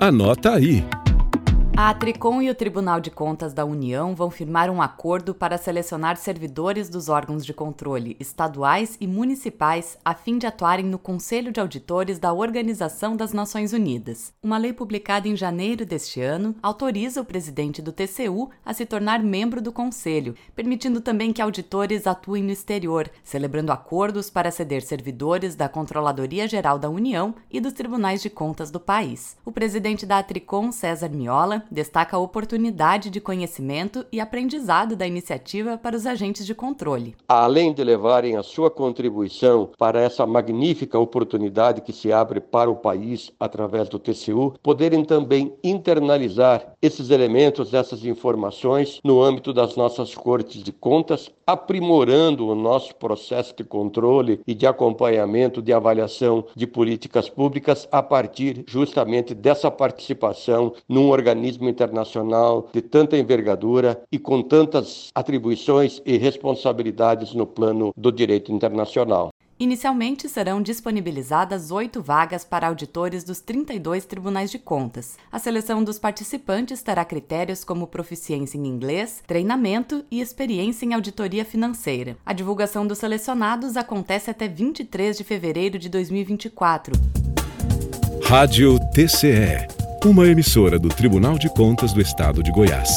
Anota aí. A Tricom e o Tribunal de Contas da União vão firmar um acordo para selecionar servidores dos órgãos de controle estaduais e municipais a fim de atuarem no Conselho de Auditores da Organização das Nações Unidas. Uma lei publicada em janeiro deste ano autoriza o presidente do TCU a se tornar membro do Conselho, permitindo também que auditores atuem no exterior, celebrando acordos para ceder servidores da Controladoria Geral da União e dos Tribunais de Contas do país. O presidente da Tricom, César Miola, destaca a oportunidade de conhecimento e aprendizado da iniciativa para os agentes de controle. Além de levarem a sua contribuição para essa magnífica oportunidade que se abre para o país através do TCU, poderem também internalizar esses elementos, essas informações no âmbito das nossas cortes de contas, aprimorando o nosso processo de controle e de acompanhamento de avaliação de políticas públicas a partir justamente dessa participação num organismo organismo internacional de tanta envergadura e com tantas atribuições e responsabilidades no plano do direito internacional. Inicialmente serão disponibilizadas oito vagas para auditores dos 32 tribunais de contas. A seleção dos participantes terá critérios como proficiência em inglês, treinamento e experiência em auditoria financeira. A divulgação dos selecionados acontece até 23 de fevereiro de 2024. Rádio TCE uma emissora do Tribunal de Contas do Estado de Goiás.